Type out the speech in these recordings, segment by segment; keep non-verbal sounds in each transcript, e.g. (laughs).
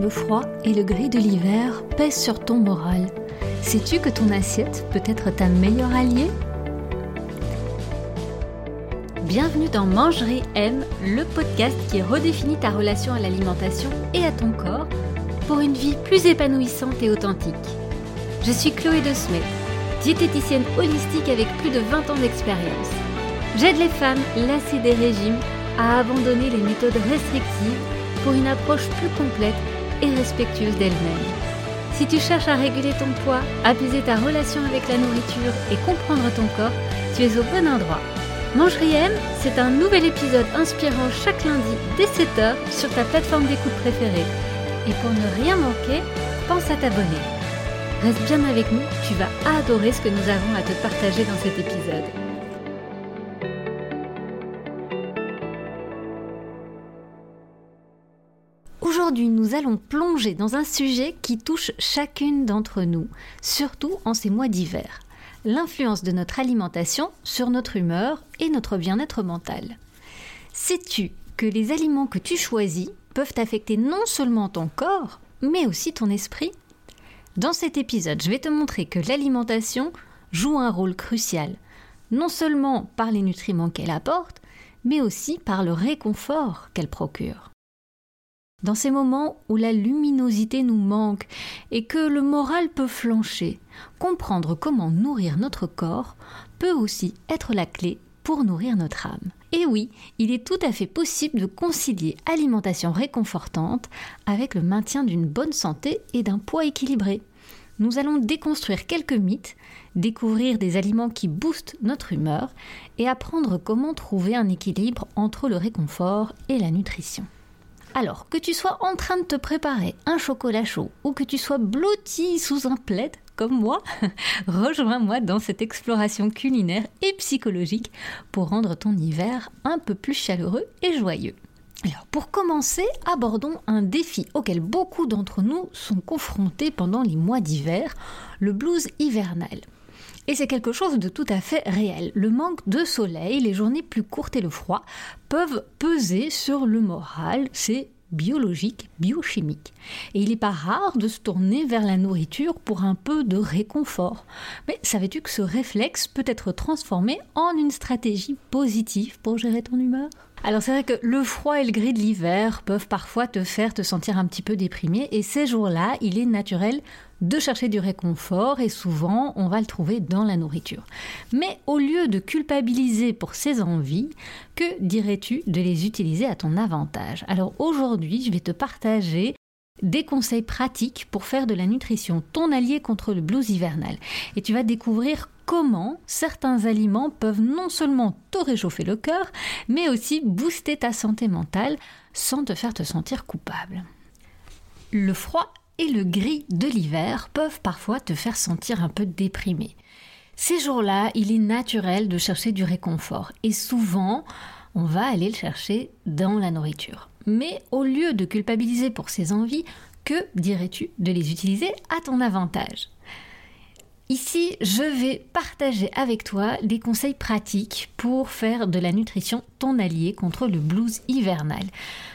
le froid et le gris de l'hiver pèsent sur ton moral, sais-tu que ton assiette peut être ta meilleure alliée? Bienvenue dans Mangerie M, le podcast qui redéfinit ta relation à l'alimentation et à ton corps pour une vie plus épanouissante et authentique. Je suis Chloé De Smet, diététicienne holistique avec plus de 20 ans d'expérience. J'aide les femmes lassées des régimes à abandonner les méthodes restrictives pour une approche plus complète et respectueuse d'elle-même. Si tu cherches à réguler ton poids, apaiser ta relation avec la nourriture et comprendre ton corps, tu es au bon endroit. Mangerie M, c'est un nouvel épisode inspirant chaque lundi dès 7h sur ta plateforme d'écoute préférée. Et pour ne rien manquer, pense à t'abonner. Reste bien avec nous, tu vas adorer ce que nous avons à te partager dans cet épisode. Nous allons plonger dans un sujet qui touche chacune d'entre nous, surtout en ces mois d'hiver. L'influence de notre alimentation sur notre humeur et notre bien-être mental. Sais-tu que les aliments que tu choisis peuvent affecter non seulement ton corps, mais aussi ton esprit? Dans cet épisode, je vais te montrer que l'alimentation joue un rôle crucial, non seulement par les nutriments qu'elle apporte, mais aussi par le réconfort qu'elle procure. Dans ces moments où la luminosité nous manque et que le moral peut flancher, comprendre comment nourrir notre corps peut aussi être la clé pour nourrir notre âme. Et oui, il est tout à fait possible de concilier alimentation réconfortante avec le maintien d'une bonne santé et d'un poids équilibré. Nous allons déconstruire quelques mythes, découvrir des aliments qui boostent notre humeur et apprendre comment trouver un équilibre entre le réconfort et la nutrition. Alors, que tu sois en train de te préparer un chocolat chaud ou que tu sois blotti sous un plaid comme moi, (laughs) rejoins-moi dans cette exploration culinaire et psychologique pour rendre ton hiver un peu plus chaleureux et joyeux. Alors, pour commencer, abordons un défi auquel beaucoup d'entre nous sont confrontés pendant les mois d'hiver, le blues hivernal. Et c'est quelque chose de tout à fait réel. Le manque de soleil, les journées plus courtes et le froid peuvent peser sur le moral. Biologique, biochimique. Et il n'est pas rare de se tourner vers la nourriture pour un peu de réconfort. Mais savais-tu que ce réflexe peut être transformé en une stratégie positive pour gérer ton humeur? Alors c'est vrai que le froid et le gris de l'hiver peuvent parfois te faire te sentir un petit peu déprimé et ces jours-là, il est naturel de chercher du réconfort et souvent on va le trouver dans la nourriture. Mais au lieu de culpabiliser pour ces envies, que dirais-tu de les utiliser à ton avantage? Alors aujourd'hui, je vais te partager des conseils pratiques pour faire de la nutrition ton allié contre le blues hivernal. Et tu vas découvrir comment certains aliments peuvent non seulement te réchauffer le cœur, mais aussi booster ta santé mentale sans te faire te sentir coupable. Le froid et le gris de l'hiver peuvent parfois te faire sentir un peu déprimé. Ces jours-là, il est naturel de chercher du réconfort et souvent, on va aller le chercher dans la nourriture. Mais au lieu de culpabiliser pour ces envies, que dirais-tu de les utiliser à ton avantage? Ici, je vais partager avec toi des conseils pratiques pour faire de la nutrition ton allié contre le blues hivernal.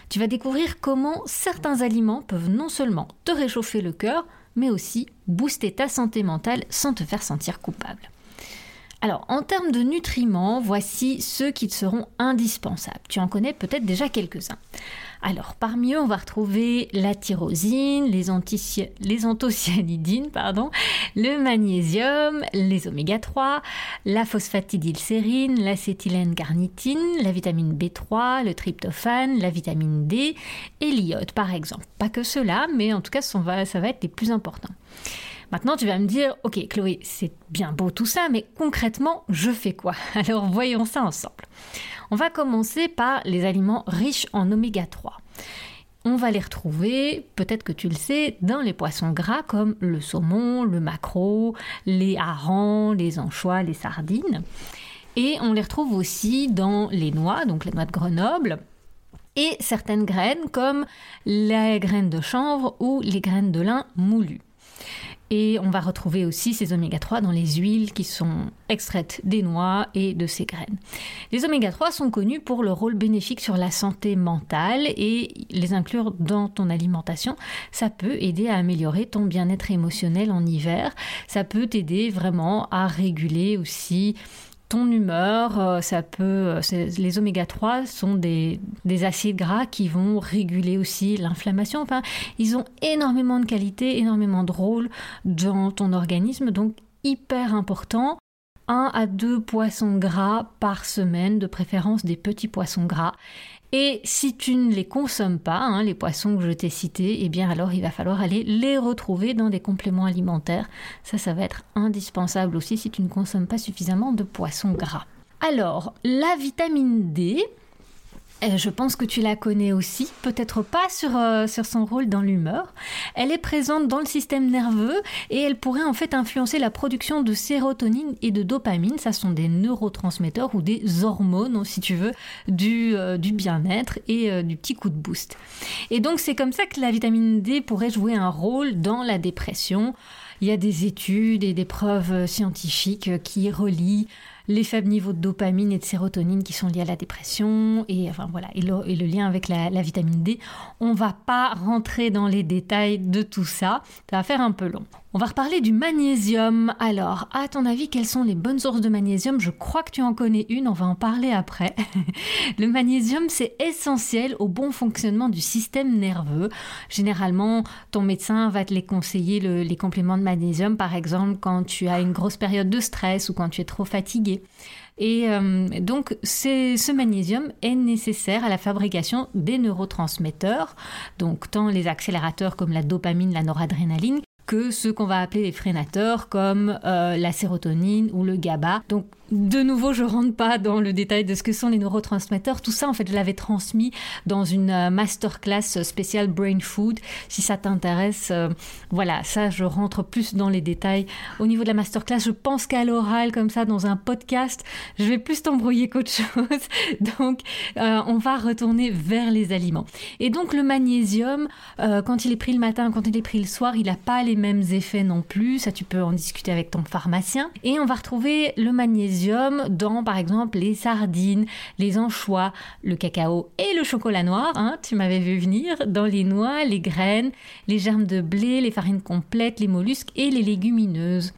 Tu vas découvrir comment certains aliments peuvent non seulement te réchauffer le cœur, mais aussi booster ta santé mentale sans te faire sentir coupable. Alors, en termes de nutriments, voici ceux qui te seront indispensables. Tu en connais peut-être déjà quelques-uns. Alors, parmi eux, on va retrouver la tyrosine, les, les anthocyanidines, pardon, le magnésium, les oméga 3, la phosphatidylsérine, l'acétylène carnitine, la vitamine B3, le tryptophane, la vitamine D et l'iode, par exemple. Pas que cela, mais en tout cas, ça va, ça va être les plus importants. Maintenant, tu vas me dire, ok Chloé, c'est bien beau tout ça, mais concrètement, je fais quoi? (laughs) Alors voyons ça ensemble. On va commencer par les aliments riches en oméga 3. On va les retrouver, peut-être que tu le sais, dans les poissons gras comme le saumon, le maquereau, les harengs, les anchois, les sardines. Et on les retrouve aussi dans les noix, donc les noix de Grenoble, et certaines graines comme les graines de chanvre ou les graines de lin moulues. Et on va retrouver aussi ces oméga 3 dans les huiles qui sont extraites des noix et de ces graines. Les oméga 3 sont connus pour leur rôle bénéfique sur la santé mentale et les inclure dans ton alimentation, ça peut aider à améliorer ton bien-être émotionnel en hiver. Ça peut t'aider vraiment à réguler aussi ton humeur, euh, ça peut. Euh, les oméga 3 sont des, acides gras qui vont réguler aussi l'inflammation. Enfin, ils ont énormément de qualité, énormément de rôle dans ton organisme, donc hyper important. 1 à 2 poissons gras par semaine, de préférence des petits poissons gras. Et si tu ne les consommes pas, hein, les poissons que je t'ai cités, eh bien alors il va falloir aller les retrouver dans des compléments alimentaires. Ça, ça va être indispensable aussi si tu ne consommes pas suffisamment de poissons gras. Alors, la vitamine D, je pense que tu la connais aussi, peut-être pas sur, euh, sur son rôle dans l'humeur. Elle est présente dans le système nerveux et elle pourrait en fait influencer la production de sérotonine et de dopamine. Ça sont des neurotransmetteurs ou des hormones, si tu veux, du, euh, du bien-être et euh, du petit coup de boost. Et donc c'est comme ça que la vitamine D pourrait jouer un rôle dans la dépression. Il y a des études et des preuves scientifiques qui relient les faibles niveaux de dopamine et de sérotonine qui sont liés à la dépression et voilà et le, lien avec la, la, vitamine D. On va pas rentrer dans les détails de tout ça, ça va faire un peu long. On va reparler du magnésium. Alors, à ton avis, quelles sont les bonnes sources de magnésium? Je crois que tu en connais une, on va en parler après. (laughs) le magnésium, c'est essentiel au bon fonctionnement du système nerveux. Généralement, ton médecin va te les conseiller, les compléments de magnésium, par exemple, quand tu as une grosse période de stress ou quand tu es trop fatigué. Et euh, donc, ce magnésium est nécessaire à la fabrication des neurotransmetteurs, donc tant les accélérateurs comme la dopamine, la noradrénaline, que ceux qu'on va appeler les freinateurs comme euh, la sérotonine ou le GABA. De nouveau, je rentre pas dans le détail de ce que sont les neurotransmetteurs. Tout ça, en fait, je l'avais transmis dans une euh, masterclass spéciale Brain Food. Si ça t'intéresse, euh, voilà, ça, je rentre plus dans les détails. Au niveau de la masterclass, je pense qu'à l'oral, comme ça, dans un podcast, je vais plus t'embrouiller qu'autre (laughs) chose. Donc, on va retourner vers les aliments. Et donc, le magnésium, quand il est pris le matin, quand il est pris le soir, il n'a pas les mêmes effets non plus. Ça, tu peux en discuter avec ton pharmacien. Et on va retrouver le magnésium dans, par exemple, les sardines, les anchois, le cacao et le chocolat noir. Hein, tu m'avais vu venir. Dans les noix, les graines, les germes de blé, les farines complètes, les mollusques et les légumineuses.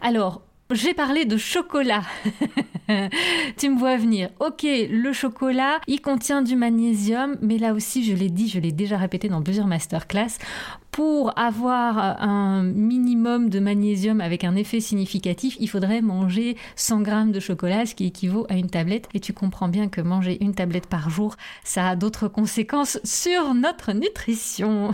Alors, j'ai parlé de chocolat. (laughs) tu me vois venir. Ok, le chocolat, il contient du magnésium, mais là aussi, je l'ai dit, je l'ai déjà répété dans plusieurs masterclass pour avoir un minimum de magnésium avec un effet significatif, il faudrait manger 100 grammes de chocolat, ce qui équivaut à une tablette. Et tu comprends bien que manger une tablette par jour, ça a d'autres conséquences sur notre nutrition.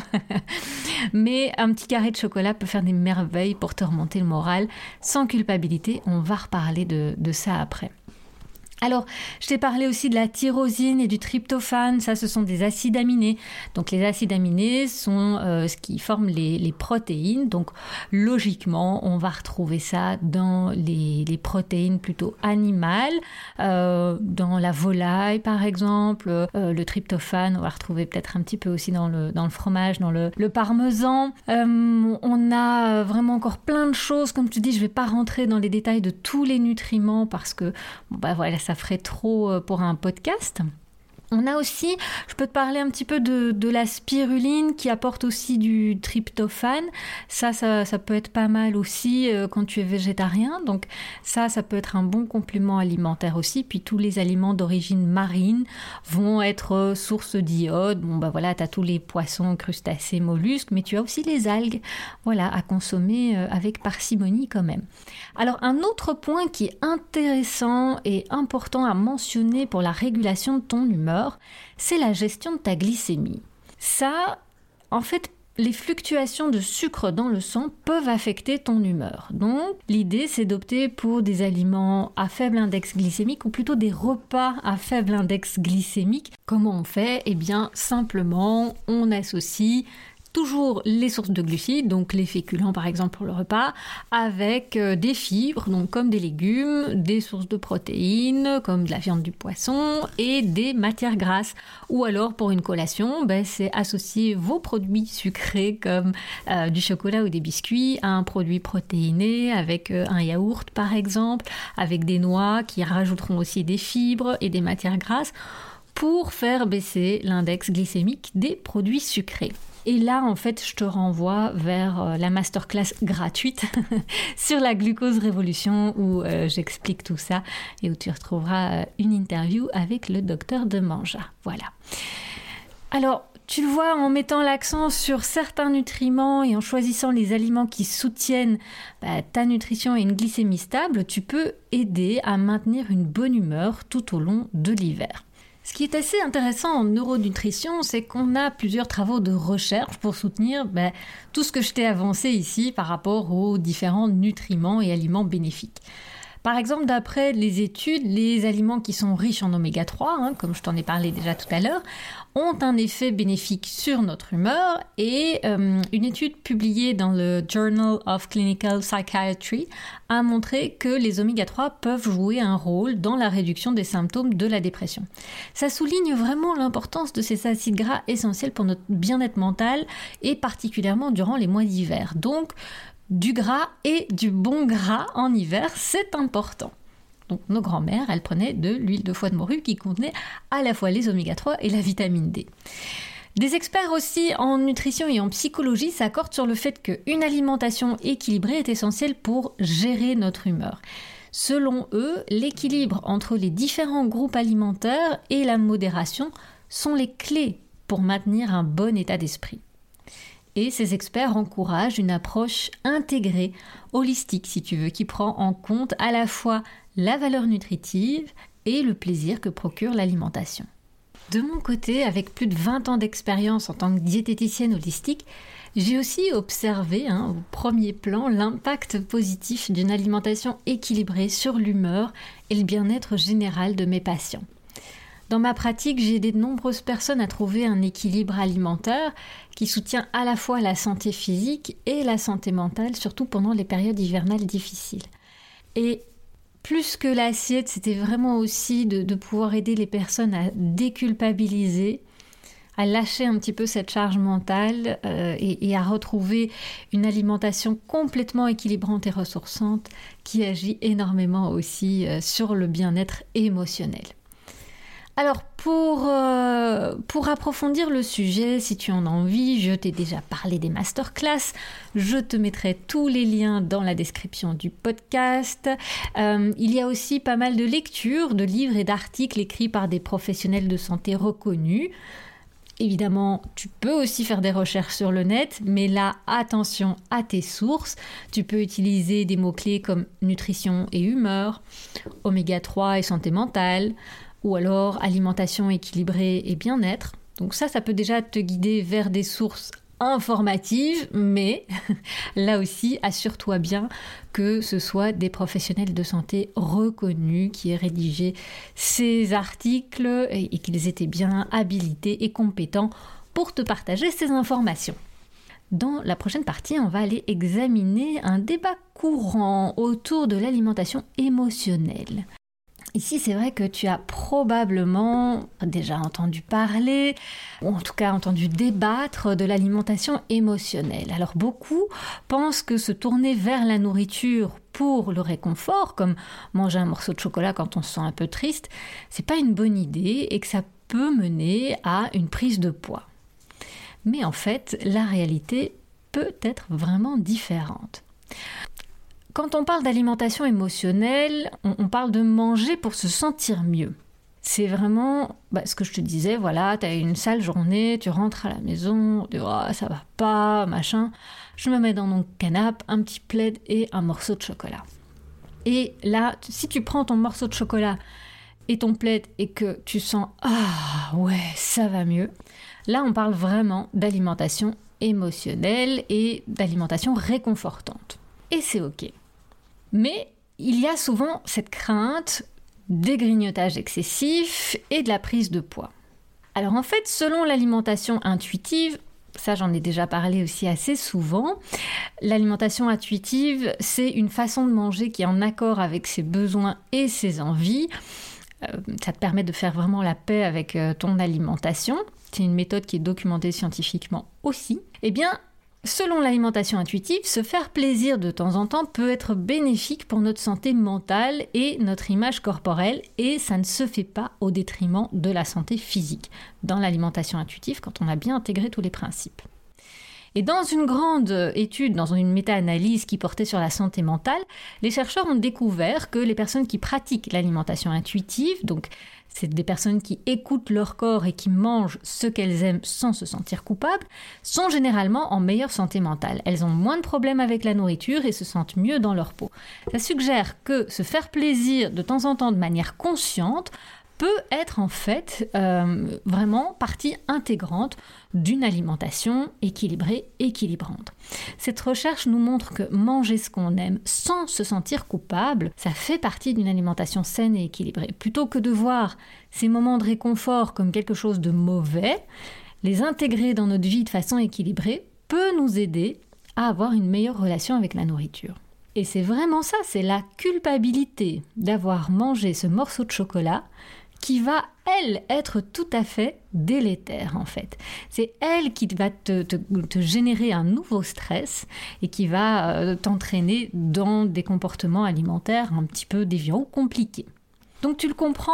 (laughs) Mais un petit carré de chocolat peut faire des merveilles pour te remonter le moral sans culpabilité. On va reparler de, de ça après. Alors, je t'ai parlé aussi de la tyrosine et du tryptophane. Ça, ce sont des acides aminés. Donc, les acides aminés sont euh, ce qui forme les, protéines. Donc, logiquement, on va retrouver ça dans les, protéines plutôt animales, euh, dans la volaille, par exemple. Euh, le tryptophane, on va retrouver peut-être un petit peu aussi dans le, fromage, dans le, le parmesan. on a vraiment encore plein de choses. Comme tu dis, je ne vais pas rentrer dans les détails de tous les nutriments parce que, bon, bah voilà, ça ferait trop euh, pour un podcast. On a aussi, je peux te parler un petit peu de, la spiruline qui apporte aussi du tryptophane. Ça, ça, peut être pas mal aussi euh, quand tu es végétarien. Donc ça, ça peut être un bon complément alimentaire aussi. Puis tous les aliments d'origine marine vont être euh, source d'iode. Bon bah voilà, tu as tous les poissons, crustacés, mollusques, mais tu as aussi les algues. Voilà, à consommer euh, avec parcimonie quand même. Alors un autre point qui est intéressant et important à mentionner pour la régulation de ton humeur, c'est la gestion de ta glycémie. Ça, en fait, les fluctuations de sucre dans le sang peuvent affecter ton humeur. Donc, l'idée, c'est d'opter pour des aliments à faible index glycémique ou plutôt des repas à faible index glycémique. Comment on fait? Eh bien, simplement, on associe toujours les sources de glucides, donc les féculents par exemple pour le repas, avec euh, des fibres, donc comme des légumes, des sources de protéines, comme de la viande du poisson, et des matières grasses. Ou alors pour une collation, ben, c'est associer vos produits sucrés comme euh, du chocolat ou des biscuits à un produit protéiné avec euh, un yaourt par exemple, avec des noix qui rajouteront aussi des fibres et des matières grasses pour faire baisser l'index glycémique des produits sucrés. Et là, en fait, je te renvoie vers euh, la masterclass gratuite (laughs) sur la glucose révolution où euh, j'explique tout ça et où tu retrouveras euh, une interview avec le docteur de Manja. Voilà. Alors, tu le vois, en mettant l'accent sur certains nutriments et en choisissant les aliments qui soutiennent bah, ta nutrition et une glycémie stable, tu peux aider à maintenir une bonne humeur tout au long de l'hiver. Ce qui est assez intéressant en neuronutrition, c'est qu'on a plusieurs travaux de recherche pour soutenir ben, tout ce que je t'ai avancé ici par rapport aux différents nutriments et aliments bénéfiques. Par exemple, d'après les études, les aliments qui sont riches en oméga 3, hein, comme je t'en ai parlé déjà tout à l'heure, ont un effet bénéfique sur notre humeur et euh, une étude publiée dans le Journal of Clinical Psychiatry a montré que les oméga 3 peuvent jouer un rôle dans la réduction des symptômes de la dépression. Ça souligne vraiment l'importance de ces acides gras essentiels pour notre bien-être mental et particulièrement durant les mois d'hiver. Donc, du gras et du bon gras en hiver, c'est important. Donc nos grands-mères, elles prenaient de l'huile de foie de morue qui contenait à la fois les oméga 3 et la vitamine D. Des experts aussi en nutrition et en psychologie s'accordent sur le fait qu'une alimentation équilibrée est essentielle pour gérer notre humeur. Selon eux, l'équilibre entre les différents groupes alimentaires et la modération sont les clés pour maintenir un bon état d'esprit. Et ces experts encouragent une approche intégrée, holistique si tu veux, qui prend en compte à la fois la valeur nutritive et le plaisir que procure l'alimentation. De mon côté, avec plus de 20 ans d'expérience en tant que diététicienne holistique, j'ai aussi observé hein, au premier plan l'impact positif d'une alimentation équilibrée sur l'humeur et le bien-être général de mes patients. Dans ma pratique, j'ai aidé de nombreuses personnes à trouver un équilibre alimentaire qui soutient à la fois la santé physique et la santé mentale, surtout pendant les périodes hivernales difficiles. Et plus que l'assiette, c'était vraiment aussi de, pouvoir aider les personnes à déculpabiliser, à lâcher un petit peu cette charge mentale euh, et, à retrouver une alimentation complètement équilibrante et ressourçante qui agit énormément aussi euh, sur le bien-être émotionnel. Alors pour, euh, pour approfondir le sujet, si tu en as envie, je t'ai déjà parlé des masterclass. Je te mettrai tous les liens dans la description du podcast. Euh, il y a aussi pas mal de lectures, de livres et d'articles écrits par des professionnels de santé reconnus. Évidemment, tu peux aussi faire des recherches sur le net, mais là, attention à tes sources. Tu peux utiliser des mots-clés comme nutrition et humeur, oméga 3 et santé mentale, ou alors alimentation équilibrée et bien-être. Donc ça, ça peut déjà te guider vers des sources informatives, mais (laughs) là aussi, assure-toi bien que ce soit des professionnels de santé reconnus qui aient rédigé ces articles et, qu'ils étaient bien habilités et compétents pour te partager ces informations. Dans la prochaine partie, on va aller examiner un débat courant autour de l'alimentation émotionnelle. Ici, c'est vrai que tu as probablement déjà entendu parler, ou en tout cas entendu débattre de l'alimentation émotionnelle. Alors beaucoup pensent que se tourner vers la nourriture pour le réconfort, comme manger un morceau de chocolat quand on se sent un peu triste, c'est pas une bonne idée et que ça peut mener à une prise de poids. Mais en fait, la réalité peut être vraiment différente. Quand on parle d'alimentation émotionnelle, on, parle de manger pour se sentir mieux. C'est vraiment bah, ce que je te disais, voilà, tu as une sale journée, tu rentres à la maison, tu dis oh, ça va pas, machin. Je me mets dans mon canapé, un petit plaid et un morceau de chocolat. Et là, si tu prends ton morceau de chocolat et ton plaid et que tu sens ah ouais, ça va mieux, là on parle vraiment d'alimentation émotionnelle et d'alimentation réconfortante. Et c'est ok. Mais il y a souvent cette crainte des grignotages excessifs et de la prise de poids. Alors en fait, selon l'alimentation intuitive, ça j'en ai déjà parlé aussi assez souvent. L'alimentation intuitive, c'est une façon de manger qui est en accord avec ses besoins et ses envies. Euh, ça te permet de faire vraiment la paix avec euh, ton alimentation. C'est une méthode qui est documentée scientifiquement aussi. Eh bien, Selon l'alimentation intuitive, se faire plaisir de temps en temps peut être bénéfique pour notre santé mentale et notre image corporelle et ça ne se fait pas au détriment de la santé physique dans l'alimentation intuitive quand on a bien intégré tous les principes. Et dans une grande étude, dans une méta-analyse qui portait sur la santé mentale, les chercheurs ont découvert que les personnes qui pratiquent l'alimentation intuitive, donc c'est des personnes qui écoutent leur corps et qui mangent ce qu'elles aiment sans se sentir coupables, sont généralement en meilleure santé mentale. Elles ont moins de problèmes avec la nourriture et se sentent mieux dans leur peau. Ça suggère que se faire plaisir de temps en temps de manière consciente peut être en fait euh, vraiment partie intégrante d'une alimentation équilibrée, équilibrante. Cette recherche nous montre que manger ce qu'on aime sans se sentir coupable, ça fait partie d'une alimentation saine et équilibrée. Plutôt que de voir ces moments de réconfort comme quelque chose de mauvais, les intégrer dans notre vie de façon équilibrée peut nous aider à avoir une meilleure relation avec la nourriture. Et c'est vraiment ça, c'est la culpabilité d'avoir mangé ce morceau de chocolat qui va, elle, être tout à fait délétère, en fait. C'est elle qui va te, générer un nouveau stress et qui va euh, t'entraîner dans des comportements alimentaires un petit peu déviants ou compliqués. Donc tu le comprends?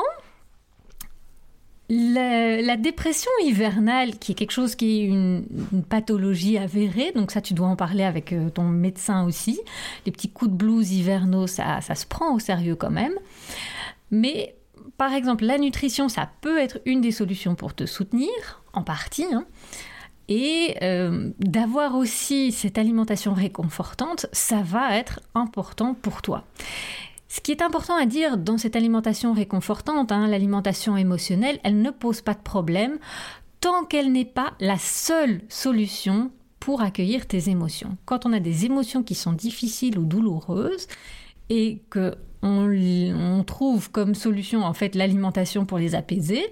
La, dépression hivernale, qui est quelque chose qui est une, pathologie avérée, donc ça tu dois en parler avec euh, ton médecin aussi. Les petits coups de blues hivernaux, ça, ça se prend au sérieux quand même. Mais par exemple, la nutrition, ça peut être une des solutions pour te soutenir, en partie. Hein. Et euh, d'avoir aussi cette alimentation réconfortante, ça va être important pour toi. Ce qui est important à dire dans cette alimentation réconfortante, hein, l'alimentation émotionnelle, elle ne pose pas de problème tant qu'elle n'est pas la seule solution pour accueillir tes émotions. Quand on a des émotions qui sont difficiles ou douloureuses et que on, trouve comme solution en fait l'alimentation pour les apaiser,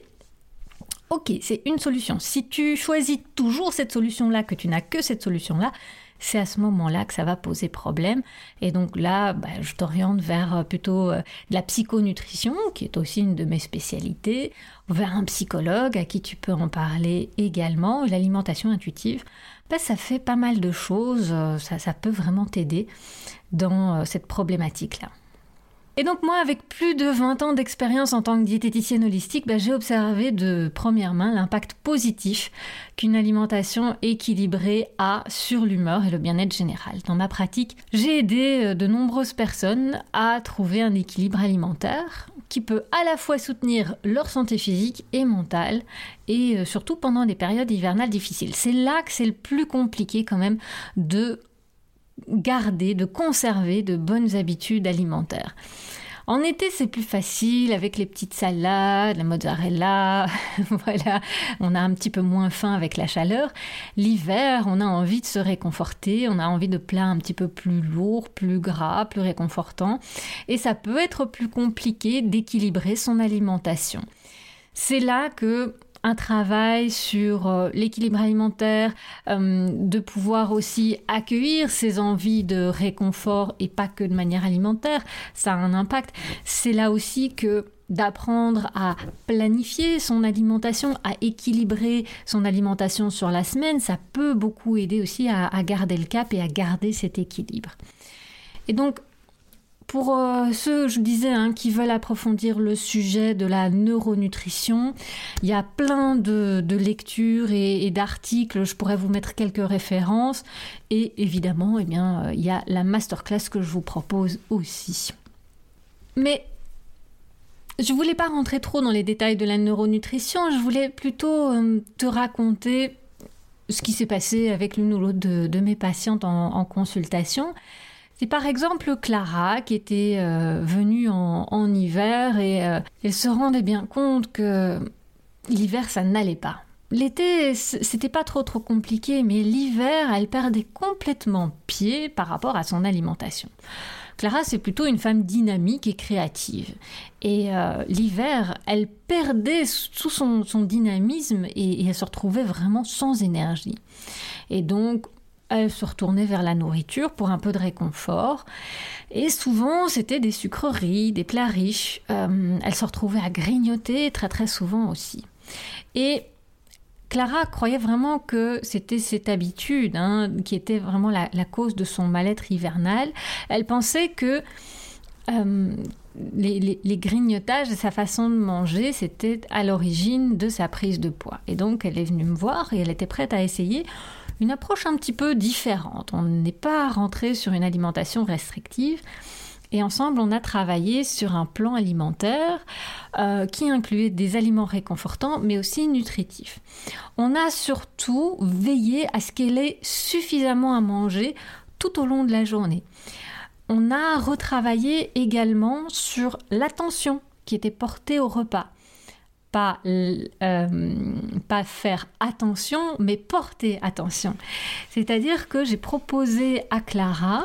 ok, c'est une solution. Si tu choisis toujours cette solution-là, que tu n'as que cette solution-là, c'est à ce moment-là que ça va poser problème. Et donc là, bah, je t'oriente vers euh, plutôt euh, la psychonutrition, qui est aussi une de mes spécialités, vers un psychologue à qui tu peux en parler également. L'alimentation intuitive, bah, ça fait pas mal de choses, euh, ça peut vraiment t'aider dans cette problématique-là. Et donc moi, avec plus de 20 ans d'expérience en tant que diététicienne holistique, bah, j'ai observé de première main l'impact positif qu'une alimentation équilibrée a sur l'humeur et le bien-être général. Dans ma pratique, j'ai aidé euh, de nombreuses personnes à trouver un équilibre alimentaire qui peut à la fois soutenir leur santé physique et mentale, et euh, surtout pendant des périodes hivernales difficiles. C'est là que c'est le plus compliqué quand même de garder, de conserver de bonnes habitudes alimentaires. En été, c'est plus facile avec les petites salades, la mozzarella. (laughs) voilà, on a un petit peu moins faim avec la chaleur. L'hiver, on a envie de se réconforter, on a envie de plats un petit peu plus lourds, plus gras, plus réconfortants. Et ça peut être plus compliqué d'équilibrer son alimentation. C'est là que un travail sur euh, l'équilibre alimentaire, euh, de pouvoir aussi accueillir ses envies de réconfort et pas que de manière alimentaire, ça a un impact. C'est là aussi que d'apprendre à planifier son alimentation, à équilibrer son alimentation sur la semaine, ça peut beaucoup aider aussi à, à garder le cap et à garder cet équilibre. Et donc, pour euh, ceux, je disais, hein, qui veulent approfondir le sujet de la neuronutrition, il y a plein de, lectures et, d'articles. Je pourrais vous mettre quelques références. Et évidemment, eh bien, euh, il y a la masterclass que je vous propose aussi. Mais je voulais pas rentrer trop dans les détails de la neuronutrition. Je voulais plutôt euh, te raconter ce qui s'est passé avec l'une ou l'autre de, mes patientes en consultation. C'est par exemple Clara qui était euh, venue en, hiver et euh, elle se rendait bien compte que l'hiver ça n'allait pas. L'été, c'était pas trop trop compliqué, mais l'hiver, elle perdait complètement pied par rapport à son alimentation. Clara, c'est plutôt une femme dynamique et créative. Et euh, l'hiver, elle perdait tout son, dynamisme et, elle se retrouvait vraiment sans énergie. Et donc, elle se retournait vers la nourriture pour un peu de réconfort. Et souvent, c'était des sucreries, des plats riches. Euh, elle se retrouvait à grignoter très très souvent aussi. Et Clara croyait vraiment que c'était cette habitude hein, qui était vraiment la, cause de son mal-être hivernal. Elle pensait que euh, les, les, grignotages et sa façon de manger, c'était à l'origine de sa prise de poids. Et donc, elle est venue me voir et elle était prête à essayer une approche un petit peu différente. On n'est pas rentré sur une alimentation restrictive. Et ensemble, on a travaillé sur un plan alimentaire euh, qui incluait des aliments réconfortants, mais aussi nutritifs. On a surtout veillé à ce qu'elle ait suffisamment à manger tout au long de la journée. On a retravaillé également sur l'attention qui était portée au repas. Pas, euh, pas, faire attention, mais porter attention. C'est-à-dire que j'ai proposé à Clara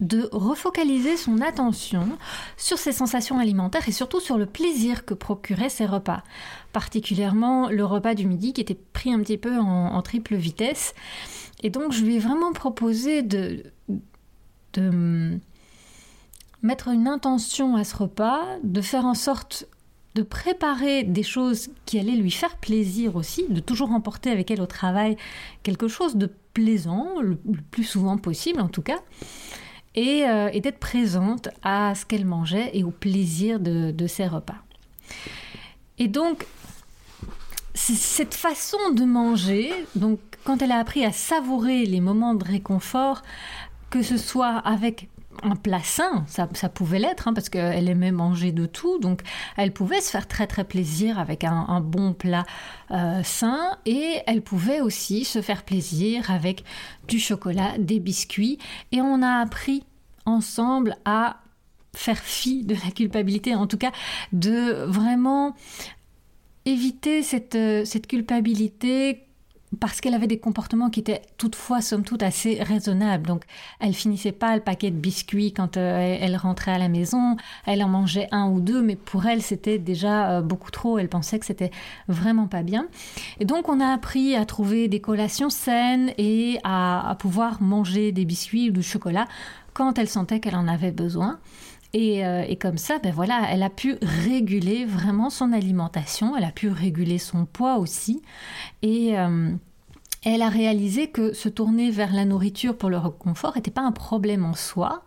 de refocaliser son attention sur ses sensations alimentaires et surtout sur le plaisir que procuraient ses repas. Particulièrement le repas du midi qui était pris un petit peu en, triple vitesse. Et donc je lui ai vraiment proposé de, de mettre une intention à ce repas, de faire en sorte de préparer des choses qui allaient lui faire plaisir aussi, de toujours emporter avec elle au travail quelque chose de plaisant, le plus souvent possible en tout cas, euh, et, d'être présente à ce qu'elle mangeait et au plaisir de, de ses repas. Et donc, cette façon de manger, donc quand elle a appris à savourer les moments de réconfort, que ce soit avec un plat sain, ça, pouvait l'être, hein, parce qu'elle aimait manger de tout, donc elle pouvait se faire très très plaisir avec un, bon plat euh, sain, et elle pouvait aussi se faire plaisir avec du chocolat, des biscuits, et on a appris ensemble à faire fi de la culpabilité, en tout cas de vraiment éviter cette, euh, cette culpabilité parce qu'elle avait des comportements qui étaient toutefois, somme toute, assez raisonnables. Donc, elle finissait pas le paquet de biscuits quand euh, elle rentrait à la maison. Elle en mangeait un ou deux, mais pour elle, c'était déjà euh, beaucoup trop. Elle pensait que c'était vraiment pas bien. Et donc, on a appris à trouver des collations saines et à, pouvoir manger des biscuits ou du chocolat quand elle sentait qu'elle en avait besoin. Et, euh, et, comme ça, ben voilà, elle a pu réguler vraiment son alimentation, elle a pu réguler son poids aussi. Et, euh, elle a réalisé que se tourner vers la nourriture pour le réconfort n'était pas un problème en soi,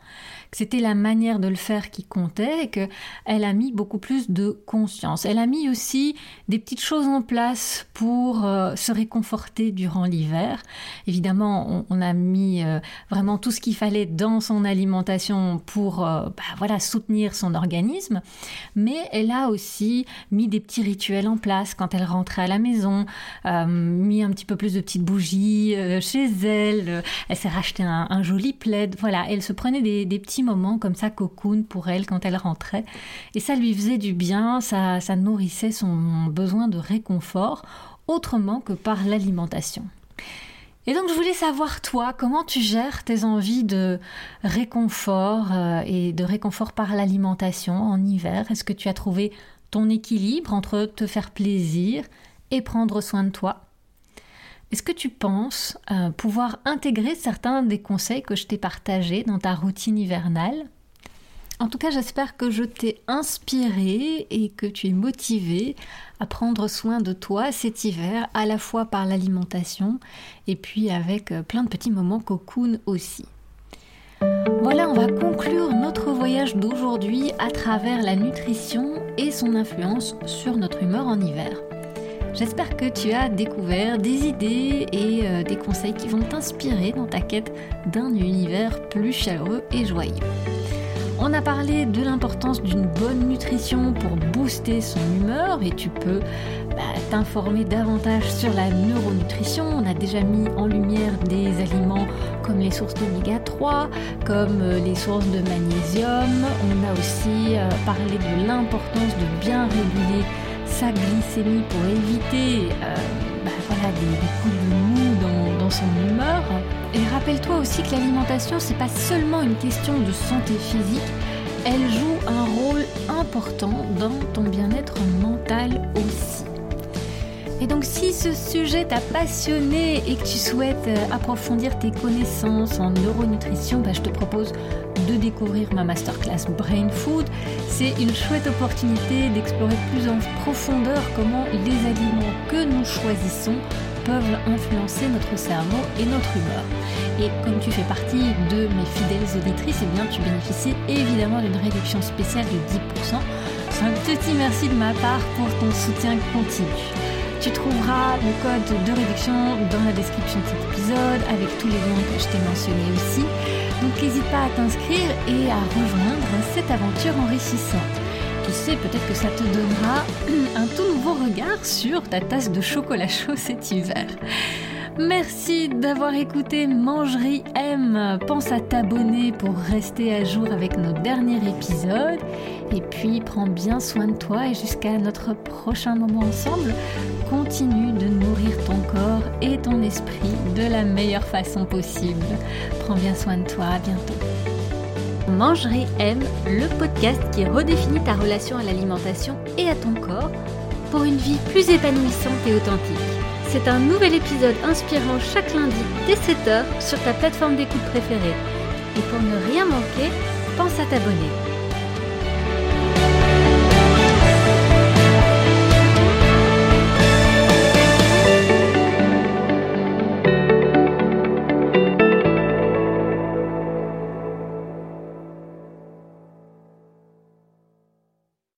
c'était la manière de le faire qui comptait et qu'elle a mis beaucoup plus de conscience. Elle a mis aussi des petites choses en place pour euh, se réconforter durant l'hiver. Évidemment, on, a mis euh, vraiment tout ce qu'il fallait dans son alimentation pour euh, bah, voilà, soutenir son organisme, mais elle a aussi mis des petits rituels en place quand elle rentrait à la maison, mis un petit peu plus de petites bougies chez elle, elle s'est racheté un, joli plaid, voilà, elle se prenait des, des petits moment comme ça cocoon pour elle quand elle rentrait. Et ça lui faisait du bien, ça, ça nourrissait son besoin de réconfort autrement que par l'alimentation. Et donc je voulais savoir toi, comment tu gères tes envies de réconfort euh, et de réconfort par l'alimentation en hiver? Est-ce que tu as trouvé ton équilibre entre te faire plaisir et prendre soin de toi? Est-ce que tu penses euh, pouvoir intégrer certains des conseils que je t'ai partagés dans ta routine hivernale? En tout cas, j'espère que je t'ai inspiré et que tu es motivé à prendre soin de toi cet hiver, à la fois par l'alimentation et puis avec euh, plein de petits moments cocoon aussi. Voilà, on va conclure notre voyage d'aujourd'hui à travers la nutrition et son influence sur notre humeur en hiver. J'espère que tu as découvert des idées et euh, des conseils qui vont t'inspirer dans ta quête d'un univers plus chaleureux et joyeux. On a parlé de l'importance d'une bonne nutrition pour booster son humeur et tu peux bah, t'informer davantage sur la neuronutrition. On a déjà mis en lumière des aliments comme les sources d'oméga 3, comme euh, les sources de magnésium. On a aussi euh, parlé de l'importance de bien réguler sa glycémie pour éviter euh, bah, des, coups de mou dans, son humeur. Et rappelle-toi aussi que l'alimentation, c'est pas seulement une question de santé physique, elle joue un rôle important dans ton bien-être mental aussi. Et donc si ce sujet t'a passionné et que tu souhaites euh, approfondir tes connaissances en neuronutrition, bah, je te propose de découvrir ma masterclass Brain Food. C'est une chouette opportunité d'explorer plus en profondeur comment les aliments que nous choisissons peuvent influencer notre cerveau et notre humeur. Et comme tu fais partie de mes fidèles auditrices, eh bien tu bénéficies évidemment d'une réduction spéciale de 10%. C'est un petit merci de ma part pour ton soutien continu. Tu trouveras le code de réduction dans la description de cet épisode avec tous les liens que je t'ai mentionnés aussi. Donc n'hésite pas à t'inscrire et à rejoindre cette aventure enrichissante. Qui sait, peut-être que ça te donnera (clears throat) un tout nouveau regard sur ta tasse de chocolat chaud cet hiver. Merci d'avoir écouté Mangerie M. Pense à t'abonner pour rester à jour avec nos derniers épisodes. Et puis prends bien soin de toi et jusqu'à notre prochain moment ensemble, continue de nourrir ton corps et ton esprit de la meilleure façon possible. Prends bien soin de toi, à bientôt. Mangerie M, le podcast qui redéfinit ta relation à l'alimentation et à ton corps pour une vie plus épanouissante et authentique. C'est un nouvel épisode inspirant chaque lundi dès 7h sur ta plateforme d'écoute préférée. Et pour ne rien manquer, pense à t'abonner.